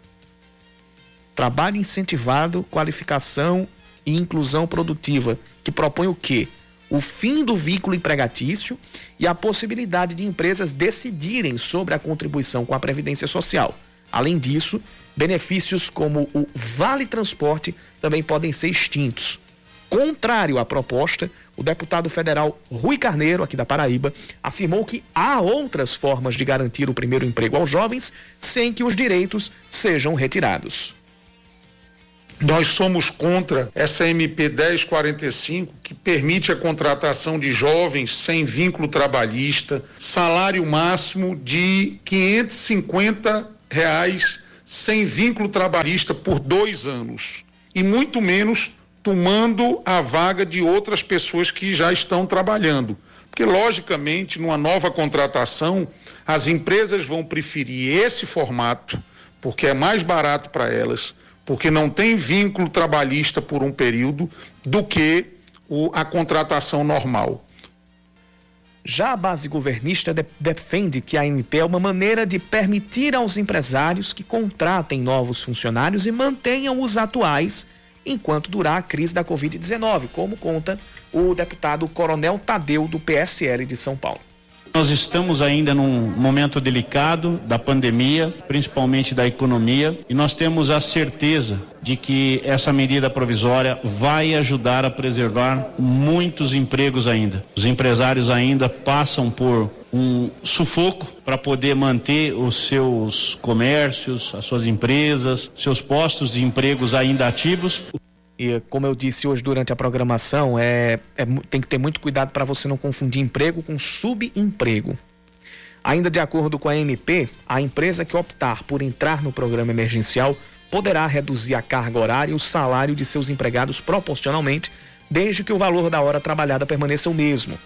Trabalho incentivado, qualificação e inclusão produtiva, que propõe o quê? O fim do vínculo empregatício e a possibilidade de empresas decidirem sobre a contribuição com a Previdência Social. Além disso, benefícios como o Vale Transporte também podem ser extintos. Contrário à proposta, o deputado federal Rui Carneiro, aqui da Paraíba, afirmou que há outras formas de garantir o primeiro emprego aos jovens sem que os direitos sejam retirados. Nós somos contra essa MP 1045 que permite a contratação de jovens sem vínculo trabalhista, salário máximo de 550 reais sem vínculo trabalhista por dois anos e muito menos tomando a vaga de outras pessoas que já estão trabalhando. Porque, logicamente, numa nova contratação, as empresas vão preferir esse formato, porque é mais barato para elas, porque não tem vínculo trabalhista por um período, do que o, a contratação normal. Já a base governista de, defende que a MP é uma maneira de permitir aos empresários que contratem novos funcionários e mantenham os atuais enquanto durar a crise da Covid-19, como conta o deputado Coronel Tadeu, do PSL de São Paulo. Nós estamos ainda num momento delicado da pandemia, principalmente da economia, e nós temos a certeza de que essa medida provisória vai ajudar a preservar muitos empregos ainda. Os empresários ainda passam por um sufoco para poder manter os seus comércios, as suas empresas, seus postos de empregos ainda ativos. E como eu disse hoje durante a programação, é, é tem que ter muito cuidado para você não confundir emprego com subemprego. Ainda de acordo com a MP, a empresa que optar por entrar no programa emergencial poderá reduzir a carga horária e o salário de seus empregados proporcionalmente, desde que o valor da hora trabalhada permaneça o mesmo.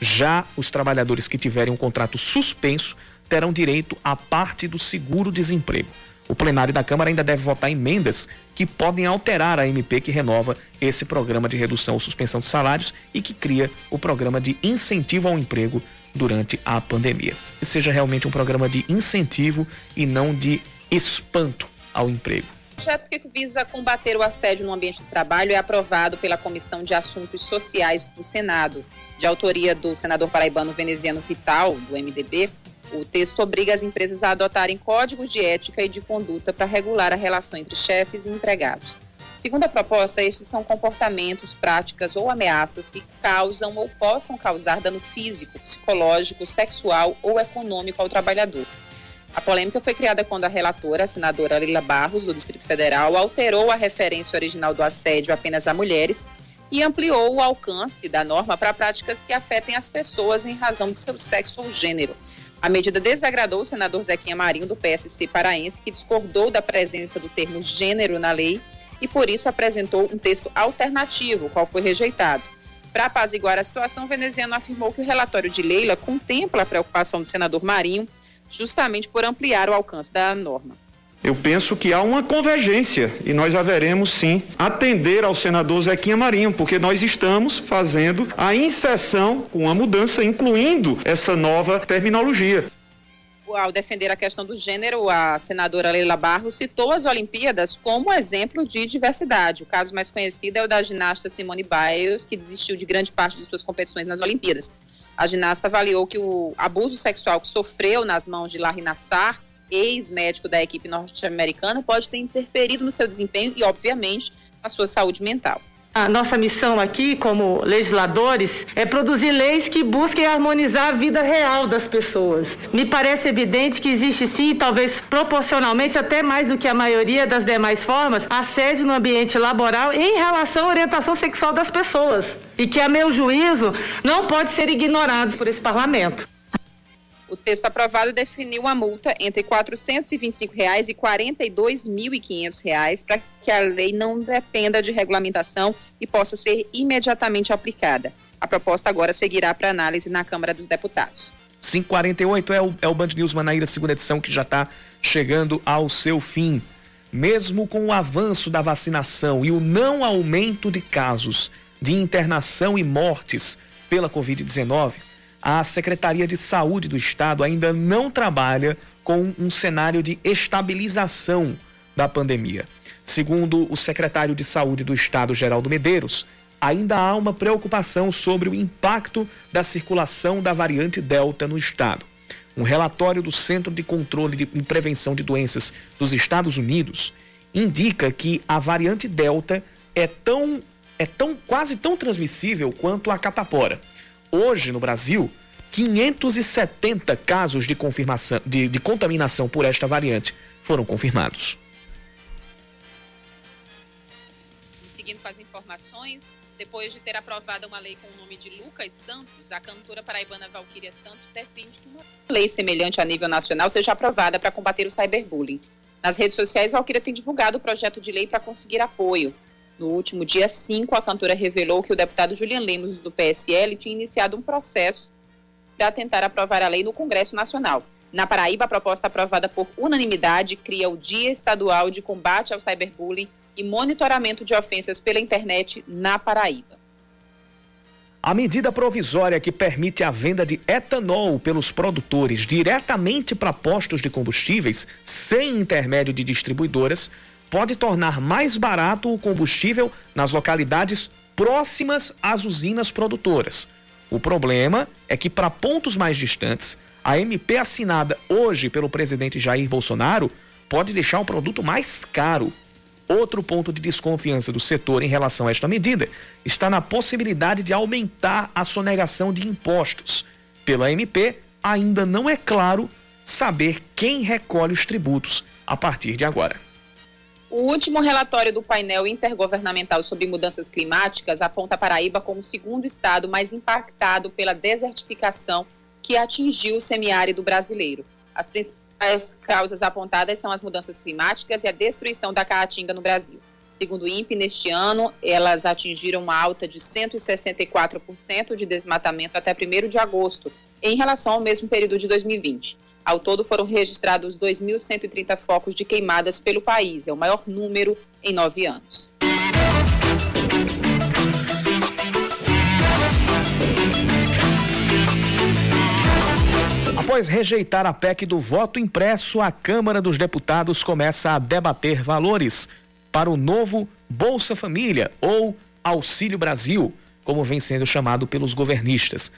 Já os trabalhadores que tiverem um contrato suspenso terão direito à parte do seguro-desemprego. O plenário da Câmara ainda deve votar emendas que podem alterar a MP que renova esse programa de redução ou suspensão de salários e que cria o programa de incentivo ao emprego durante a pandemia. Que seja realmente um programa de incentivo e não de espanto ao emprego. O projeto que visa combater o assédio no ambiente de trabalho é aprovado pela Comissão de Assuntos Sociais do Senado, de autoria do senador paraibano veneziano Vital, do MDB. O texto obriga as empresas a adotarem códigos de ética e de conduta para regular a relação entre chefes e empregados. Segundo a proposta, estes são comportamentos, práticas ou ameaças que causam ou possam causar dano físico, psicológico, sexual ou econômico ao trabalhador. A polêmica foi criada quando a relatora, a senadora Lila Barros, do Distrito Federal, alterou a referência original do assédio apenas a mulheres e ampliou o alcance da norma para práticas que afetem as pessoas em razão de seu sexo ou gênero. A medida desagradou o senador Zequinha Marinho, do PSC paraense, que discordou da presença do termo gênero na lei e, por isso, apresentou um texto alternativo, qual foi rejeitado. Para apaziguar a situação, o veneziano afirmou que o relatório de Leila contempla a preocupação do senador Marinho justamente por ampliar o alcance da norma. Eu penso que há uma convergência e nós haveremos sim atender ao senador Zequinha Marinho, porque nós estamos fazendo a inserção com a mudança, incluindo essa nova terminologia. Ao defender a questão do gênero, a senadora Leila Barros citou as Olimpíadas como exemplo de diversidade. O caso mais conhecido é o da ginasta Simone Biles, que desistiu de grande parte de suas competições nas Olimpíadas. A ginasta avaliou que o abuso sexual que sofreu nas mãos de Larry Nassar ex-médico da equipe norte-americana, pode ter interferido no seu desempenho e, obviamente, na sua saúde mental. A nossa missão aqui, como legisladores, é produzir leis que busquem harmonizar a vida real das pessoas. Me parece evidente que existe sim, talvez proporcionalmente até mais do que a maioria das demais formas, assédio no ambiente laboral em relação à orientação sexual das pessoas. E que, a meu juízo, não pode ser ignorado por esse parlamento. O texto aprovado definiu uma multa entre 425 reais e 42.500 reais para que a lei não dependa de regulamentação e possa ser imediatamente aplicada. A proposta agora seguirá para análise na Câmara dos Deputados. 548 é o, é o Band News Manaíra, segunda edição, que já está chegando ao seu fim. Mesmo com o avanço da vacinação e o não aumento de casos de internação e mortes pela Covid-19, a Secretaria de Saúde do Estado ainda não trabalha com um cenário de estabilização da pandemia. Segundo o secretário de Saúde do Estado, Geraldo Medeiros, ainda há uma preocupação sobre o impacto da circulação da variante Delta no estado. Um relatório do Centro de Controle e Prevenção de Doenças dos Estados Unidos indica que a variante Delta é tão é tão quase tão transmissível quanto a catapora. Hoje, no Brasil, 570 casos de, confirmação, de, de contaminação por esta variante foram confirmados. Seguindo com as informações, depois de ter aprovado uma lei com o nome de Lucas Santos, a cantora paraibana Valquíria Santos defende que uma lei semelhante a nível nacional seja aprovada para combater o cyberbullying. Nas redes sociais, Valquíria tem divulgado o projeto de lei para conseguir apoio. No último dia 5, a cantora revelou que o deputado Julian Lemos, do PSL, tinha iniciado um processo para tentar aprovar a lei no Congresso Nacional. Na Paraíba, a proposta aprovada por unanimidade cria o Dia Estadual de Combate ao Cyberbullying e monitoramento de ofensas pela internet na Paraíba. A medida provisória que permite a venda de etanol pelos produtores diretamente para postos de combustíveis, sem intermédio de distribuidoras, pode tornar mais barato o combustível nas localidades próximas às usinas produtoras. O problema é que, para pontos mais distantes, a MP assinada hoje pelo presidente Jair Bolsonaro pode deixar o produto mais caro. Outro ponto de desconfiança do setor em relação a esta medida está na possibilidade de aumentar a sonegação de impostos. Pela MP, ainda não é claro saber quem recolhe os tributos a partir de agora. O último relatório do painel intergovernamental sobre mudanças climáticas aponta a Paraíba como o segundo estado mais impactado pela desertificação que atingiu o semiárido brasileiro. As principais as causas apontadas são as mudanças climáticas e a destruição da caatinga no Brasil. Segundo o INPE, neste ano, elas atingiram uma alta de 164% de desmatamento até 1 de agosto, em relação ao mesmo período de 2020. Ao todo, foram registrados 2.130 focos de queimadas pelo país, é o maior número em nove anos. Após rejeitar a PEC do voto impresso, a Câmara dos Deputados começa a debater valores para o novo Bolsa Família ou Auxílio Brasil, como vem sendo chamado pelos governistas.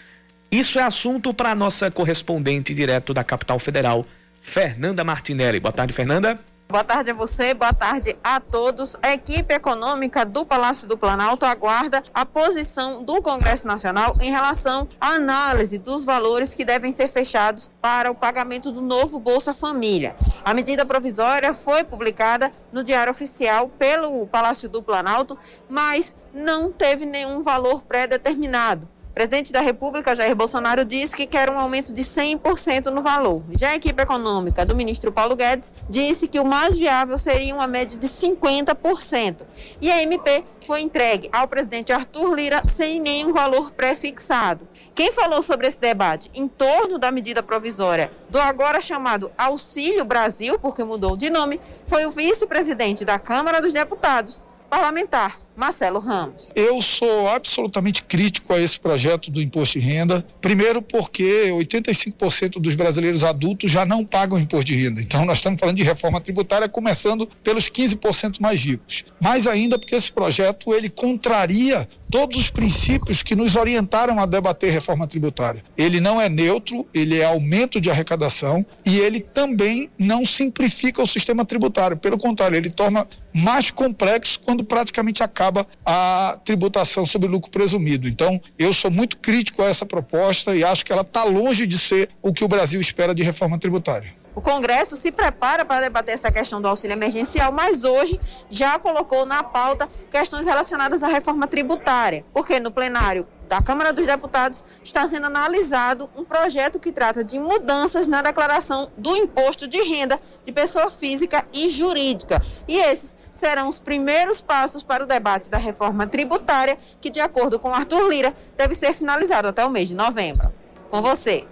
Isso é assunto para nossa correspondente direto da capital federal, Fernanda Martinelli. Boa tarde, Fernanda. Boa tarde a você, boa tarde a todos. A equipe econômica do Palácio do Planalto aguarda a posição do Congresso Nacional em relação à análise dos valores que devem ser fechados para o pagamento do novo Bolsa Família. A medida provisória foi publicada no Diário Oficial pelo Palácio do Planalto, mas não teve nenhum valor pré-determinado presidente da República, Jair Bolsonaro, disse que quer um aumento de 100% no valor. Já a equipe econômica do ministro Paulo Guedes disse que o mais viável seria uma média de 50%. E a MP foi entregue ao presidente Arthur Lira sem nenhum valor pré-fixado. Quem falou sobre esse debate em torno da medida provisória do agora chamado Auxílio Brasil, porque mudou de nome, foi o vice-presidente da Câmara dos Deputados, parlamentar Marcelo Ramos. Eu sou absolutamente crítico a esse projeto do imposto de renda. Primeiro, porque 85% dos brasileiros adultos já não pagam imposto de renda. Então, nós estamos falando de reforma tributária, começando pelos 15% mais ricos. Mais ainda, porque esse projeto ele contraria todos os princípios que nos orientaram a debater reforma tributária. Ele não é neutro, ele é aumento de arrecadação e ele também não simplifica o sistema tributário. Pelo contrário, ele torna mais complexo quando praticamente acaba a tributação sobre lucro presumido. Então, eu sou muito crítico a essa proposta e acho que ela está longe de ser o que o Brasil espera de reforma tributária. O Congresso se prepara para debater essa questão do auxílio emergencial, mas hoje já colocou na pauta questões relacionadas à reforma tributária, porque no plenário da Câmara dos Deputados está sendo analisado um projeto que trata de mudanças na declaração do imposto de renda de pessoa física e jurídica. E esses serão os primeiros passos para o debate da reforma tributária, que, de acordo com Arthur Lira, deve ser finalizado até o mês de novembro. Com você.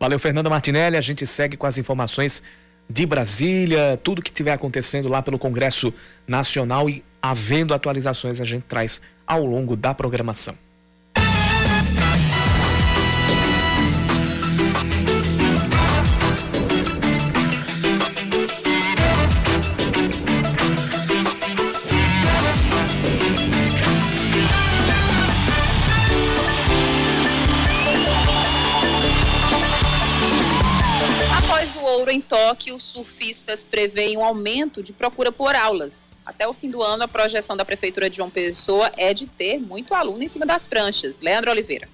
Valeu, Fernanda Martinelli. A gente segue com as informações de Brasília, tudo que estiver acontecendo lá pelo Congresso Nacional e havendo atualizações a gente traz ao longo da programação. Em Tóquio, surfistas preveem um aumento de procura por aulas. Até o fim do ano, a projeção da Prefeitura de João Pessoa é de ter muito aluno em cima das pranchas. Leandro Oliveira.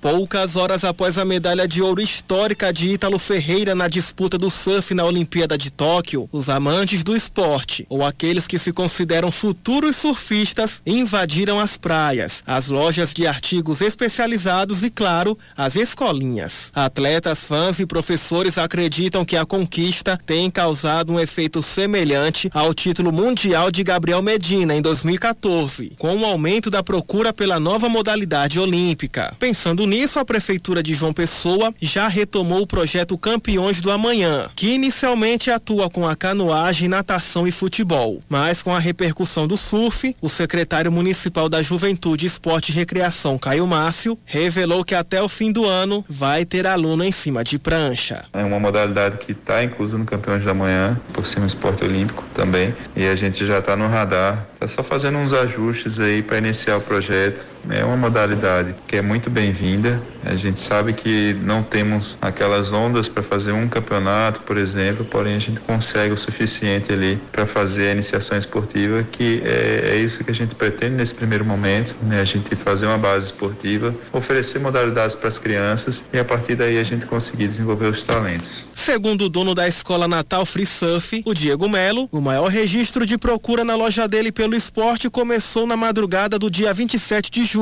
Poucas horas após a medalha de ouro histórica de Ítalo Ferreira na disputa do surf na Olimpíada de Tóquio, os amantes do esporte, ou aqueles que se consideram futuros surfistas, invadiram as praias, as lojas de artigos especializados e, claro, as escolinhas. Atletas, fãs e professores acreditam que a conquista tem causado um efeito semelhante ao título mundial de Gabriel Medina em 2014, com o aumento da procura pela nova modalidade olímpica. Pensando nisso, nisso, a Prefeitura de João Pessoa já retomou o projeto Campeões do Amanhã, que inicialmente atua com a canoagem, natação e futebol. Mas com a repercussão do surf, o secretário municipal da Juventude, Esporte e Recreação, Caio Márcio, revelou que até o fim do ano vai ter aluno em cima de prancha. É uma modalidade que está inclusa no Campeões da Manhã, por cima do esporte olímpico também, e a gente já está no radar. Está só fazendo uns ajustes aí para iniciar o projeto. É uma modalidade que é muito bem-vinda a gente sabe que não temos aquelas ondas para fazer um campeonato, por exemplo, porém a gente consegue o suficiente ali para fazer a iniciação esportiva, que é, é, isso que a gente pretende nesse primeiro momento, né? A gente fazer uma base esportiva, oferecer modalidades para as crianças e a partir daí a gente conseguir desenvolver os talentos. Segundo o dono da escola Natal Free Surf, o Diego Melo, o maior registro de procura na loja dele pelo esporte começou na madrugada do dia 27 de julho,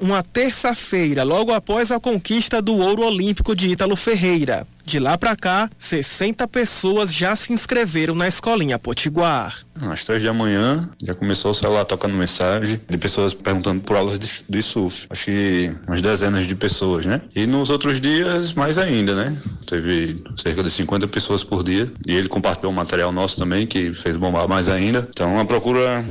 uma terça-feira, logo após a conquista do ouro olímpico de Ítalo Ferreira. De lá para cá, 60 pessoas já se inscreveram na escolinha Potiguar. Às três da manhã, já começou o celular tocando mensagem de pessoas perguntando por aulas de, de surf. Que umas dezenas de pessoas, né? E nos outros dias, mais ainda, né? Teve cerca de 50 pessoas por dia. E ele compartilhou um material nosso também, que fez bombar mais ainda. Então a procura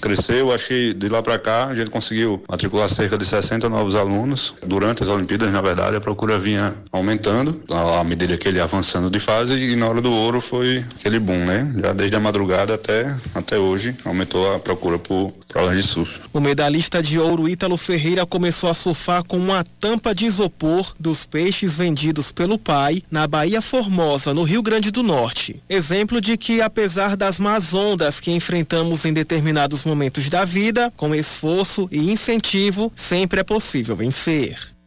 cresceu. Que de lá para cá, a gente conseguiu matricular cerca de 60 novos alunos. Durante as Olimpíadas, na verdade, a procura vinha aumentando. A medida que ele avançando de fase e na hora do ouro foi aquele boom, né? Já desde a madrugada até, até hoje aumentou a procura por provas de surf. O medalhista de ouro Ítalo Ferreira começou a surfar com uma tampa de isopor dos peixes vendidos pelo pai na Bahia Formosa, no Rio Grande do Norte. Exemplo de que apesar das más ondas que enfrentamos em determinados momentos da vida, com esforço e incentivo, sempre é possível vencer.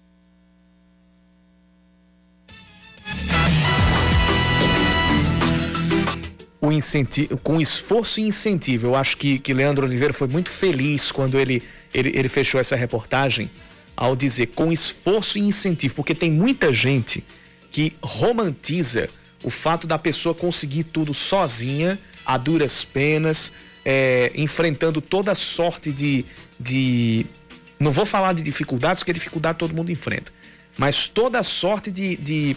Com esforço e incentivo. Eu acho que, que Leandro Oliveira foi muito feliz quando ele, ele, ele fechou essa reportagem ao dizer com esforço e incentivo, porque tem muita gente que romantiza o fato da pessoa conseguir tudo sozinha, a duras penas, é, enfrentando toda sorte de, de. Não vou falar de dificuldades, porque dificuldade todo mundo enfrenta, mas toda sorte de, de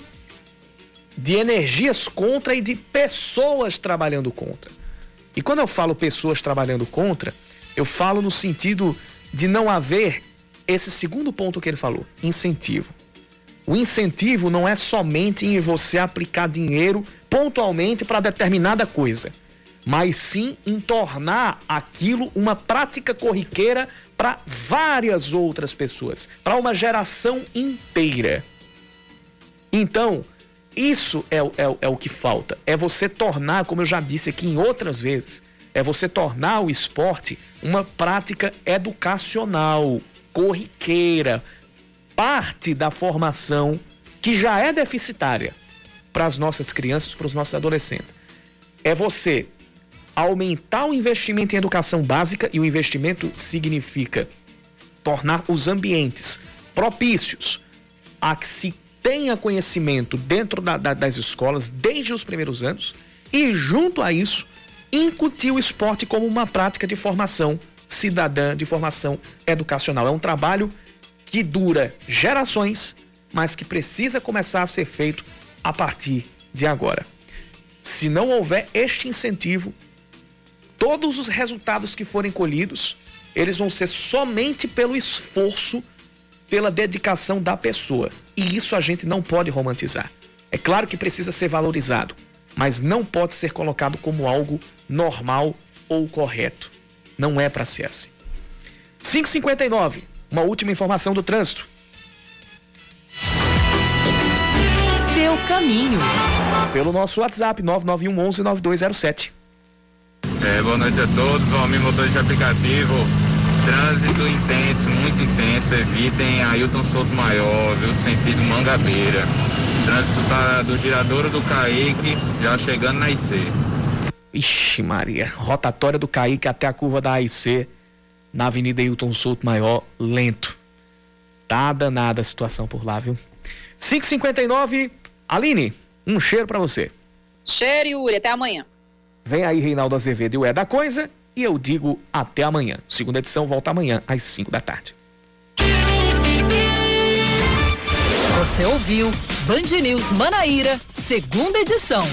de energias contra e de pessoas trabalhando contra. E quando eu falo pessoas trabalhando contra, eu falo no sentido de não haver esse segundo ponto que ele falou, incentivo. O incentivo não é somente em você aplicar dinheiro pontualmente para determinada coisa, mas sim em tornar aquilo uma prática corriqueira para várias outras pessoas, para uma geração inteira. Então, isso é, é, é o que falta. É você tornar, como eu já disse aqui em outras vezes, é você tornar o esporte uma prática educacional, corriqueira, parte da formação que já é deficitária para as nossas crianças, para os nossos adolescentes. É você aumentar o investimento em educação básica e o investimento significa tornar os ambientes propícios a que se tenha conhecimento dentro da, da, das escolas desde os primeiros anos e, junto a isso, incutir o esporte como uma prática de formação cidadã, de formação educacional. É um trabalho que dura gerações, mas que precisa começar a ser feito a partir de agora. Se não houver este incentivo, todos os resultados que forem colhidos, eles vão ser somente pelo esforço pela dedicação da pessoa. E isso a gente não pode romantizar. É claro que precisa ser valorizado, mas não pode ser colocado como algo normal ou correto. Não é para ser assim. 559, uma última informação do trânsito. Seu caminho. Pelo nosso WhatsApp 991 11 9207. É, boa noite a todos, Valmir Motor de Aplicativo. Trânsito intenso, muito intenso. Evitem Ailton Souto Maior, viu? Sentido Mangabeira. Trânsito tá do giradouro do Caíque, já chegando na IC. Ixi, Maria. Rotatória do Caíque até a curva da AIC, na Avenida Hilton Souto Maior, lento. Tá danada a situação por lá, viu? 559 Aline, um cheiro para você. Cheiro, Yuri. Até amanhã. Vem aí Reinaldo Azevedo e o É da Coisa. E eu digo até amanhã. Segunda edição volta amanhã às 5 da tarde. Você ouviu Band News Manaíra, segunda edição.